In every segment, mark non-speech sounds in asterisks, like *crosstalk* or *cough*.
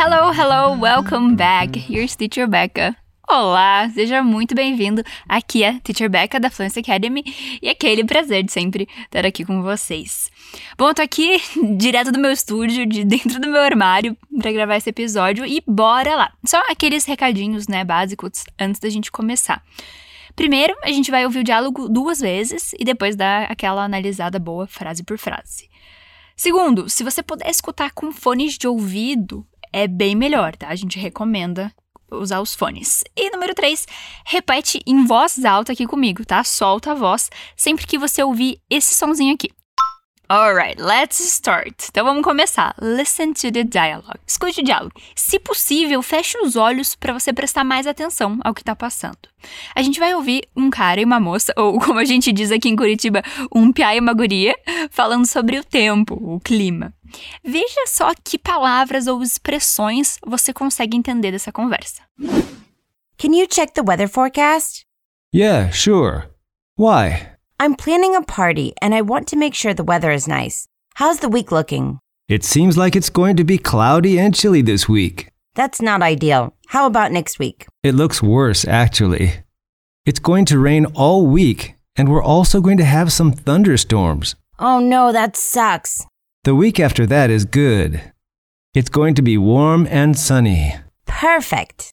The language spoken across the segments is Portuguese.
Hello, hello, welcome back. Here's Teacher Becca. Olá, seja muito bem-vindo. Aqui é Teacher Becca da Fluency Academy e é aquele prazer de sempre estar aqui com vocês. Bom, eu tô aqui *laughs* direto do meu estúdio, de dentro do meu armário, para gravar esse episódio e bora lá. Só aqueles recadinhos, né, básicos antes da gente começar. Primeiro, a gente vai ouvir o diálogo duas vezes e depois dar aquela analisada boa frase por frase. Segundo, se você puder escutar com fones de ouvido, é bem melhor, tá? A gente recomenda usar os fones. E número 3, repete em voz alta aqui comigo, tá? Solta a voz sempre que você ouvir esse sonzinho aqui. Alright, let's start. Então vamos começar. Listen to the dialogue. Escute o diálogo. Se possível, feche os olhos para você prestar mais atenção ao que tá passando. A gente vai ouvir um cara e uma moça, ou *laughs* como a gente diz aqui em Curitiba, um piá e uma guria, falando sobre o tempo, o clima. Veja só que palavras ou expressões você consegue entender dessa conversa. Can you check the weather forecast? Yeah, sure. Why? I'm planning a party and I want to make sure the weather is nice. How's the week looking? It seems like it's going to be cloudy and chilly this week. That's not ideal. How about next week? It looks worse, actually. It's going to rain all week, and we're also going to have some thunderstorms. Oh no, that sucks. The week after that is good. It's going to be warm and sunny. Perfect.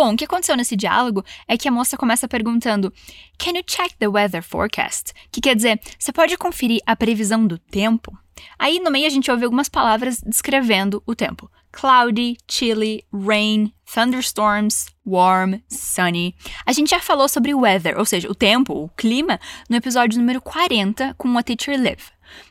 Bom, o que aconteceu nesse diálogo é que a moça começa perguntando: Can you check the weather forecast? Que quer dizer, você pode conferir a previsão do tempo? Aí no meio a gente ouve algumas palavras descrevendo o tempo: cloudy, chilly, rain, thunderstorms, warm, sunny. A gente já falou sobre weather, ou seja, o tempo, o clima, no episódio número 40 com a Teacher Live.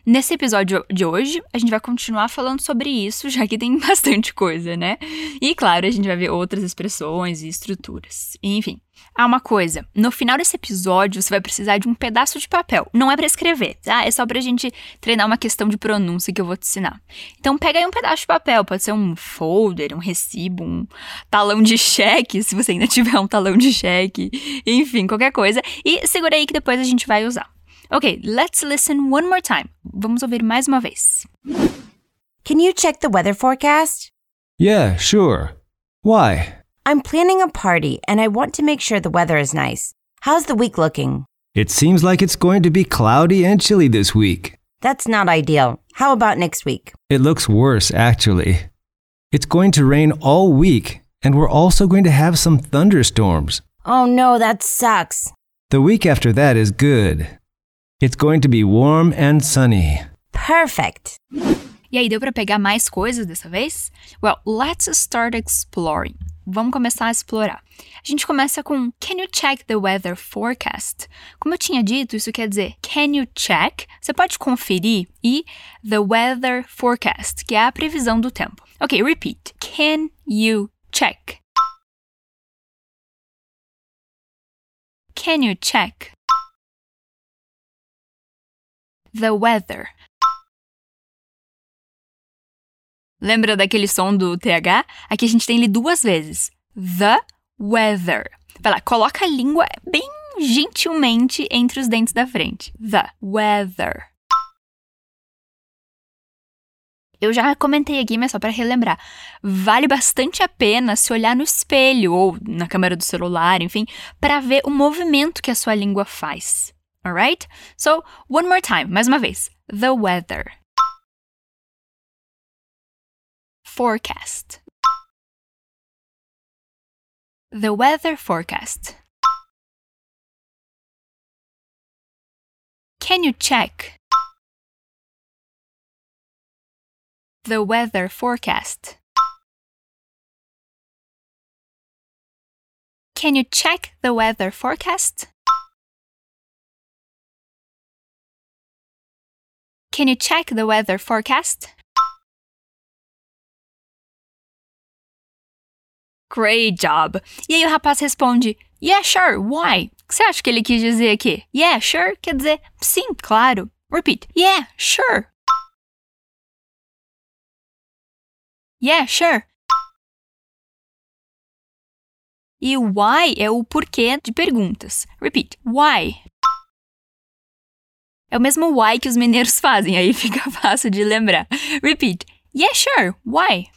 Nesse episódio de hoje, a gente vai continuar falando sobre isso, *laughs* já que tem bastante coisa, né? E claro, a gente vai ver outras expressões e estruturas. Enfim. Ah, uma coisa, no final desse episódio você vai precisar de um pedaço de papel. Não é para escrever, tá? É só pra gente treinar uma questão de pronúncia que eu vou te ensinar. Então pega aí um pedaço de papel, pode ser um folder, um recibo, um talão de cheque, se você ainda *laughs* tiver um talão de cheque, enfim, qualquer coisa. E segura aí que depois a gente vai usar. Ok, let's listen one more time. Vamos ouvir mais uma vez. Can you check the weather forecast? Yeah, sure. Why? I'm planning a party and I want to make sure the weather is nice. How's the week looking? It seems like it's going to be cloudy and chilly this week. That's not ideal. How about next week? It looks worse, actually. It's going to rain all week, and we're also going to have some thunderstorms. Oh no, that sucks. The week after that is good. It's going to be warm and sunny. Perfect. E aí, deu para pegar mais coisas dessa vez? Well, let's start exploring. Vamos começar a explorar. A gente começa com Can you check the weather forecast? Como eu tinha dito, isso quer dizer Can you check? Você pode conferir e the weather forecast, que é a previsão do tempo. Ok, repeat. Can you check? Can you check? The weather. Lembra daquele som do TH? Aqui a gente tem ele duas vezes. The weather. Vai lá, coloca a língua bem gentilmente entre os dentes da frente. The weather. Eu já comentei aqui, mas só para relembrar. Vale bastante a pena se olhar no espelho ou na câmera do celular, enfim, para ver o movimento que a sua língua faz. Alright? So, one more time, mais uma vez. The weather. Forecast. The weather forecast. Can you check? The weather forecast. Can you check the weather forecast? Can you check the weather forecast? Great job! E aí o rapaz responde: Yeah, sure, why? O que você acha que ele quis dizer aqui? Yeah, sure quer dizer sim, claro. Repeat. Yeah, sure. Yeah, sure. E o why é o porquê de perguntas. Repeat. Why? É o mesmo why que os mineiros *laughs* fazem, aí fica *laughs* fácil de lembrar. Repeat. Yeah, sure. Why?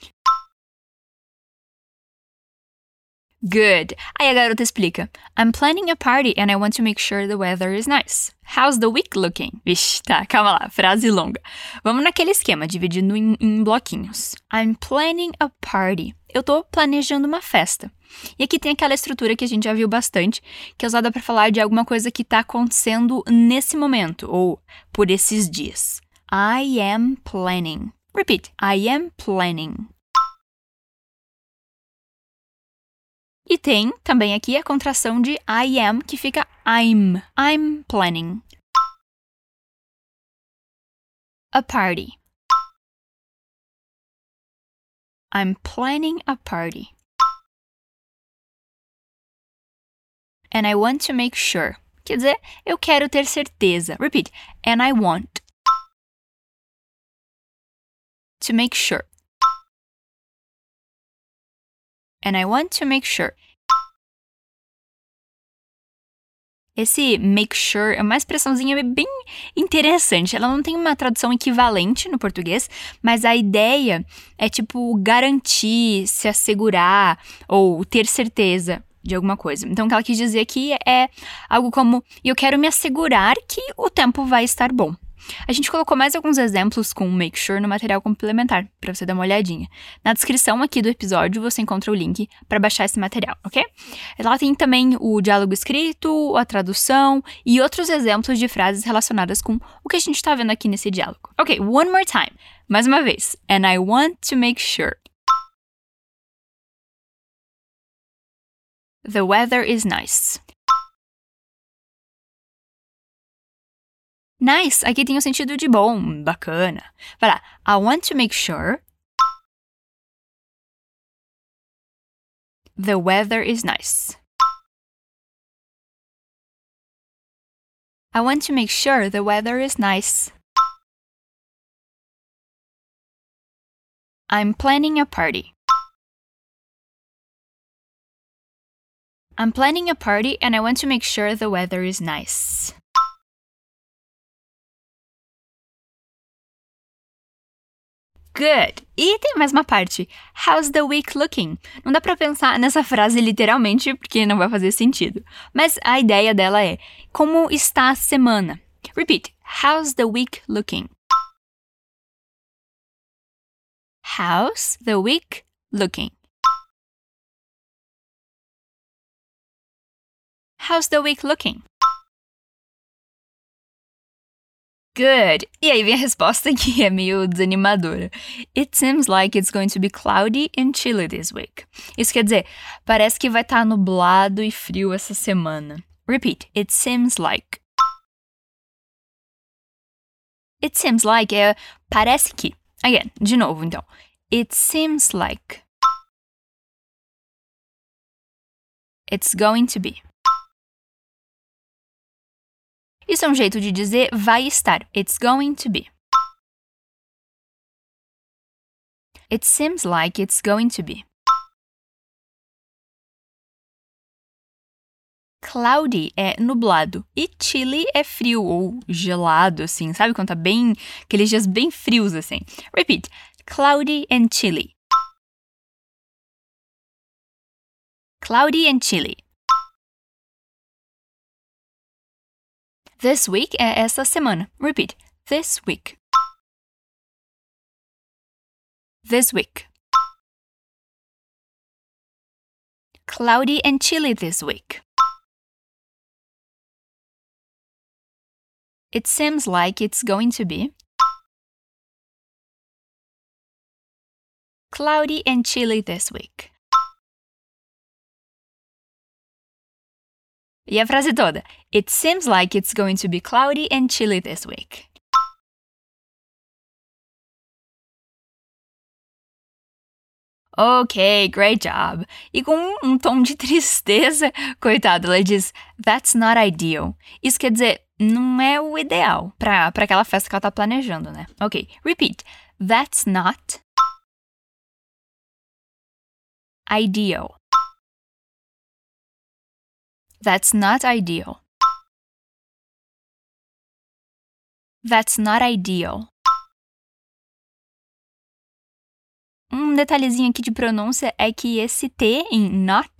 Good. Aí a garota explica. I'm planning a party and I want to make sure the weather is nice. How's the week looking? Vixe, tá, calma lá, frase longa. Vamos naquele esquema, dividindo em, em bloquinhos. I'm planning a party. Eu tô planejando uma festa. E aqui tem aquela estrutura que a gente já viu bastante, que é usada para falar de alguma coisa que tá acontecendo nesse momento ou por esses dias. I am planning. Repeat. I am planning. E tem também aqui a contração de I am, que fica I'm. I'm planning. A party. I'm planning a party. And I want to make sure. Quer dizer, eu quero ter certeza. Repeat. And I want to make sure. And I want to make sure. Esse make sure é uma expressãozinha bem interessante. Ela não tem uma tradução equivalente no português, mas a ideia é tipo garantir, se assegurar ou ter certeza de alguma coisa. Então, o que ela quis dizer aqui é algo como: eu quero me assegurar que o tempo vai estar bom. A gente colocou mais alguns exemplos com Make Sure no material complementar, para você dar uma olhadinha. Na descrição aqui do episódio você encontra o link para baixar esse material, ok? Lá tem também o diálogo escrito, a tradução e outros exemplos de frases relacionadas com o que a gente está vendo aqui nesse diálogo. Ok, one more time. Mais uma vez. And I want to make sure. The weather is nice. Nice aqui tem o sentido de bom, bacana. Vai lá. I want to make sure the weather is nice. I want to make sure the weather is nice. I'm planning a party. I'm planning a party and I want to make sure the weather is nice. Good. E tem mais uma parte. How's the week looking? Não dá para pensar nessa frase literalmente porque não vai fazer sentido. Mas a ideia dela é: como está a semana? Repeat. How's the week looking? How's the week looking? How's the week looking? Good. E aí vem a resposta *laughs* que é meio desanimadora. It seems like it's going to be cloudy and chilly this week. Isso quer dizer, parece que vai estar tá nublado e frio essa semana. Repeat. It seems like. It seems like é parece que. Again, de novo então. It seems like. It's going to be. Isso é um jeito de dizer vai estar. It's going to be. It seems like it's going to be. Cloudy é nublado e chilly é frio ou gelado, assim, sabe quando tá bem. aqueles dias bem frios, assim. Repeat: cloudy and chilly. Cloudy and chilly. This week essa semana. Repeat. This week. This week. Cloudy and chilly this week. It seems like it's going to be cloudy and chilly this week. E a frase toda: It seems like it's going to be cloudy and chilly this week. Ok, great job. E com um tom de tristeza, *laughs* coitado, ela diz: That's not ideal. Isso quer dizer, não é o ideal para aquela festa que ela tá planejando, né? Ok, repeat. That's not ideal. That's not ideal. That's not ideal. Um detalhezinho aqui de pronúncia é que esse T em not,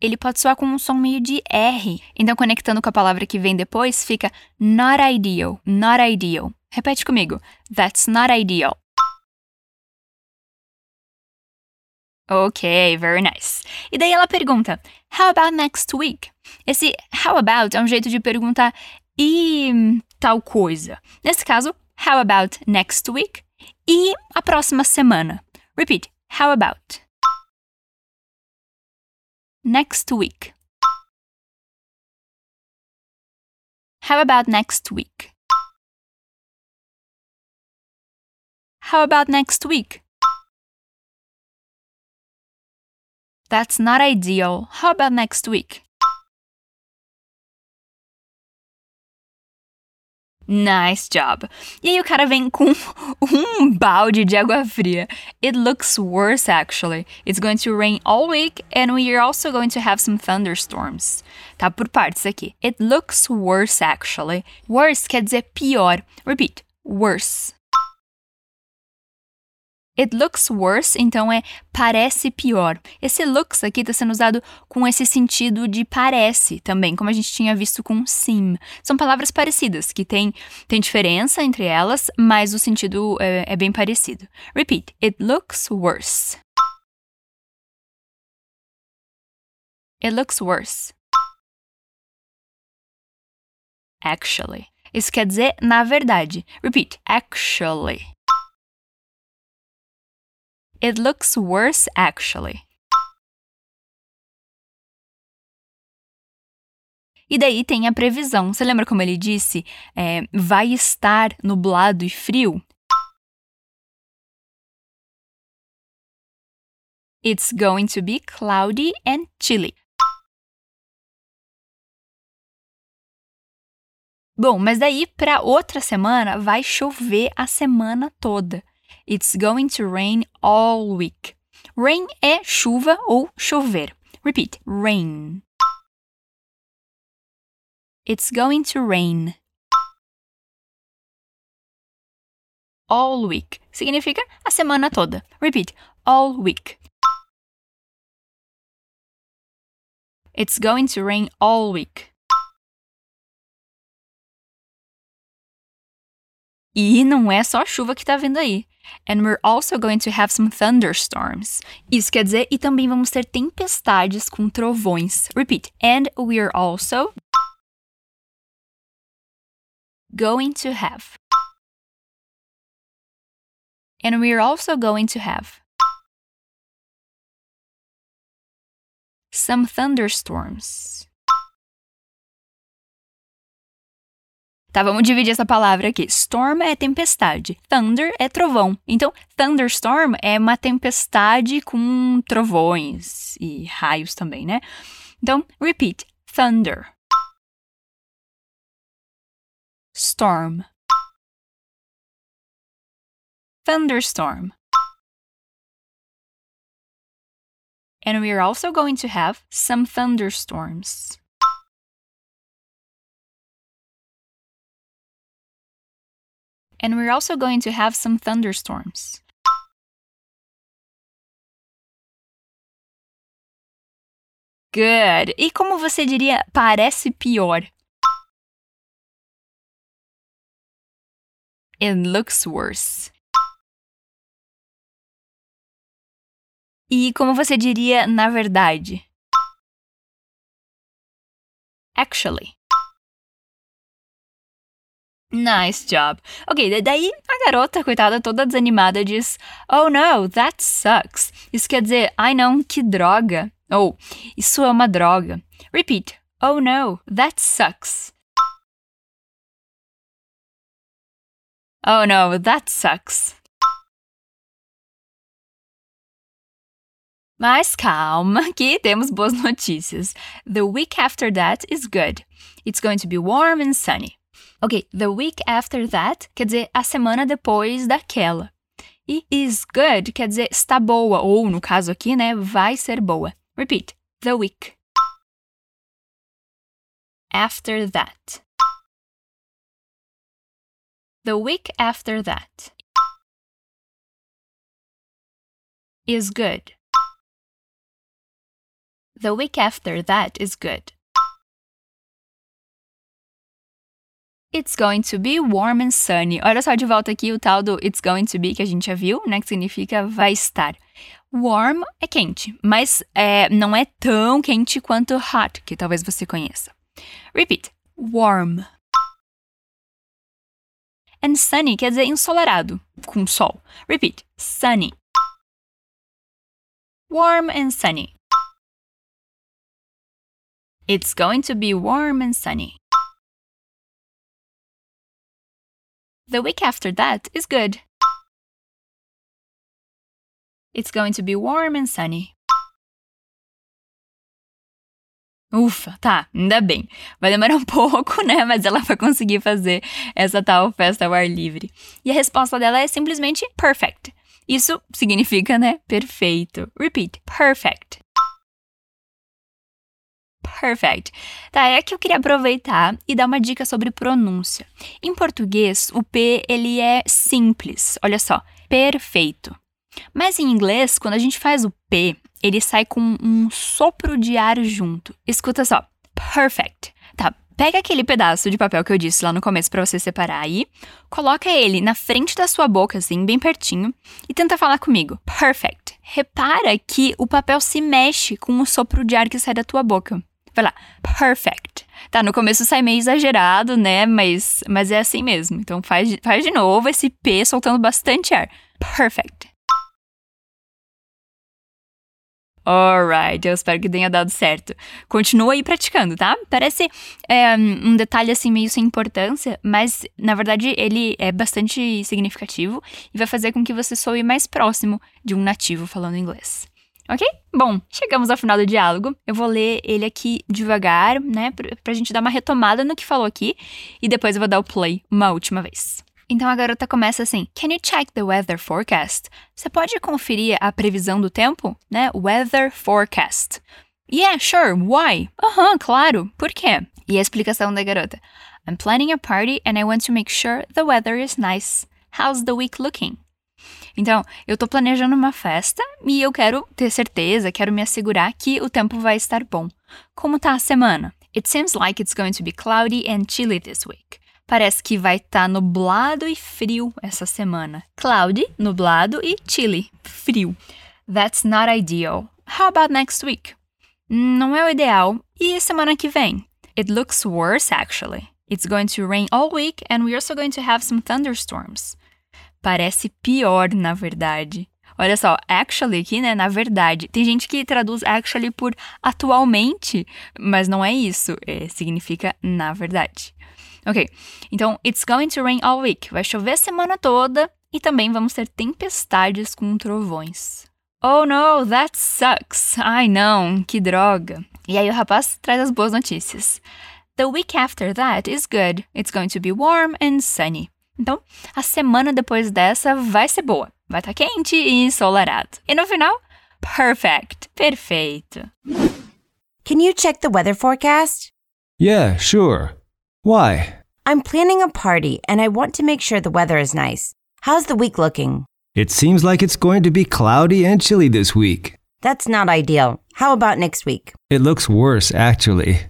ele pode soar com um som meio de R. Então, conectando com a palavra que vem depois, fica not ideal, not ideal. Repete comigo. That's not ideal. Ok, very nice. E daí ela pergunta: How about next week? Esse how about é um jeito de perguntar e tal coisa. Nesse caso, how about next week? E a próxima semana. Repeat. How about? Next week. How about next week? How about next week? That's not ideal. How about next week? Nice job. E aí o cara vem com *laughs* um balde de água fria. It looks worse actually. It's going to rain all week and we are also going to have some thunderstorms. Tá por partes aqui. It looks worse actually. Worse quer dizer pior. Repeat. Worse. It looks worse, então é parece pior. Esse looks aqui está sendo usado com esse sentido de parece também, como a gente tinha visto com seem. São palavras parecidas, que tem, tem diferença entre elas, mas o sentido é, é bem parecido. Repeat. It looks worse. It looks worse. Actually. Isso quer dizer na verdade. Repeat. Actually. It looks worse actually. E daí tem a previsão. Você lembra como ele disse? É, vai estar nublado e frio? It's going to be cloudy and chilly. Bom, mas daí para outra semana vai chover a semana toda. It's going to rain all week. Rain é chuva ou chover. Repeat. Rain. It's going to rain. All week significa a semana toda. Repeat. All week. It's going to rain all week. E não é só chuva que tá vindo aí. And we're also going to have some thunderstorms. Isso quer dizer, e também vamos ter tempestades com trovões. Repeat. And we're also going to have. And we're also going to have some thunderstorms. Tá, vamos dividir essa palavra aqui. Storm é tempestade, thunder é trovão. Então, thunderstorm é uma tempestade com trovões e raios também, né? Então, repeat: thunder, storm, thunderstorm. And we are also going to have some thunderstorms. And we're also going to have some thunderstorms. Good. E como você diria, parece pior? It looks worse. E como você diria, na verdade? Actually. Nice job. Ok, daí a garota, coitada, toda desanimada, diz: Oh no, that sucks. Isso quer dizer, ai não, que droga. Ou, oh, isso é uma droga. Repeat: Oh no, that sucks. Oh no, that sucks. Mas calma, que temos boas notícias. The week after that is good. It's going to be warm and sunny. Ok, the week after that quer dizer a semana depois daquela. E is good quer dizer está boa, ou no caso aqui, né, vai ser boa. Repeat. The week. After that. The week after that. Is good. The week after that is good. It's going to be warm and sunny. Olha só de volta aqui o tal do it's going to be que a gente já viu, né? Que significa vai estar. Warm é quente, mas é, não é tão quente quanto hot, que talvez você conheça. Repeat. Warm. And sunny quer dizer ensolarado, com sol. Repeat. Sunny. Warm and sunny. It's going to be warm and sunny. The week after that is good. It's going to be warm and sunny. Ufa, tá, ainda bem. Vai demorar um *laughs* pouco, né? Mas ela vai conseguir fazer essa tal festa ao ar livre. E a resposta dela é simplesmente perfect. Isso significa, né? Perfeito. Repeat: perfect. Perfect. Tá, é que eu queria aproveitar e dar uma dica sobre pronúncia. Em português, o P ele é simples. Olha só, perfeito. Mas em inglês, quando a gente faz o P, ele sai com um sopro de ar junto. Escuta só. Perfect. Tá, pega aquele pedaço de papel que eu disse lá no começo para você separar aí, coloca ele na frente da sua boca, assim, bem pertinho, e tenta falar comigo. Perfect. Repara que o papel se mexe com o sopro de ar que sai da tua boca. Vai lá. Perfect. Tá, no começo sai meio exagerado, né? Mas, mas é assim mesmo. Então faz, faz de novo esse P soltando bastante ar. Perfect. Alright, eu espero que tenha dado certo. Continua aí praticando, tá? Parece é, um detalhe assim meio sem importância, mas na verdade ele é bastante significativo e vai fazer com que você soe mais próximo de um nativo falando inglês. Ok? Bom, chegamos ao final do diálogo. Eu vou ler ele aqui devagar, né? Pra, gente dar uma retomada no que falou aqui e depois eu vou dar o play uma última vez. Então a garota começa assim: Can you check the weather forecast? Você pode conferir a previsão do tempo? Né? Weather forecast. Yeah, sure. Why? Aham, uh -huh, claro. Por quê? E a explicação da garota: I'm planning a party and I want to make sure the weather is nice. How's the week looking? Então, eu tô planejando uma festa e eu quero ter certeza, quero me assegurar que o tempo vai estar bom. Como tá a semana? It seems like it's going to be cloudy and chilly this week. Parece que vai estar tá nublado e frio essa semana. Cloudy, nublado e chilly, frio. That's not ideal. How about next week? Não é o ideal. E semana que vem? It looks worse actually. It's going to rain all week and we're also going to have some thunderstorms. Parece pior, na verdade. Olha só, actually aqui, né? Na verdade. Tem gente que traduz actually por atualmente, mas não é isso. É, significa na verdade. Ok, então it's going to rain all week. Vai chover a semana toda e também vamos ter tempestades com trovões. Oh no, that sucks. Ai não, que droga. E aí o rapaz traz as boas notícias. The week after that is good. It's going to be warm and sunny. Então, a semana depois dessa vai ser boa. Vai estar tá quente e ensolarado. E no final, perfect. Perfeito. Can you check the weather forecast? Yeah, sure. Why? I'm planning a party and I want to make sure the weather is nice. How's the week looking? It seems like it's going to be cloudy and chilly this week. That's not ideal. How about next week? It looks worse, actually.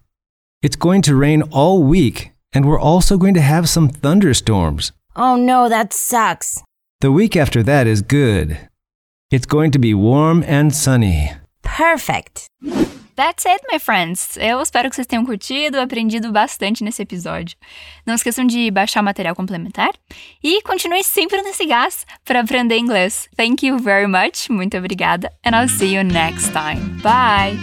It's going to rain all week, and we're also going to have some thunderstorms. Oh no, that sucks. The week after that is good. It's going to be warm and sunny. Perfect. That's it, my friends. Eu espero que vocês tenham curtido, e aprendido bastante nesse episódio. Não esqueçam de baixar o material complementar e continue sempre nesse gás para aprender inglês. Thank you very much. Muito obrigada. And I'll see you next time. Bye.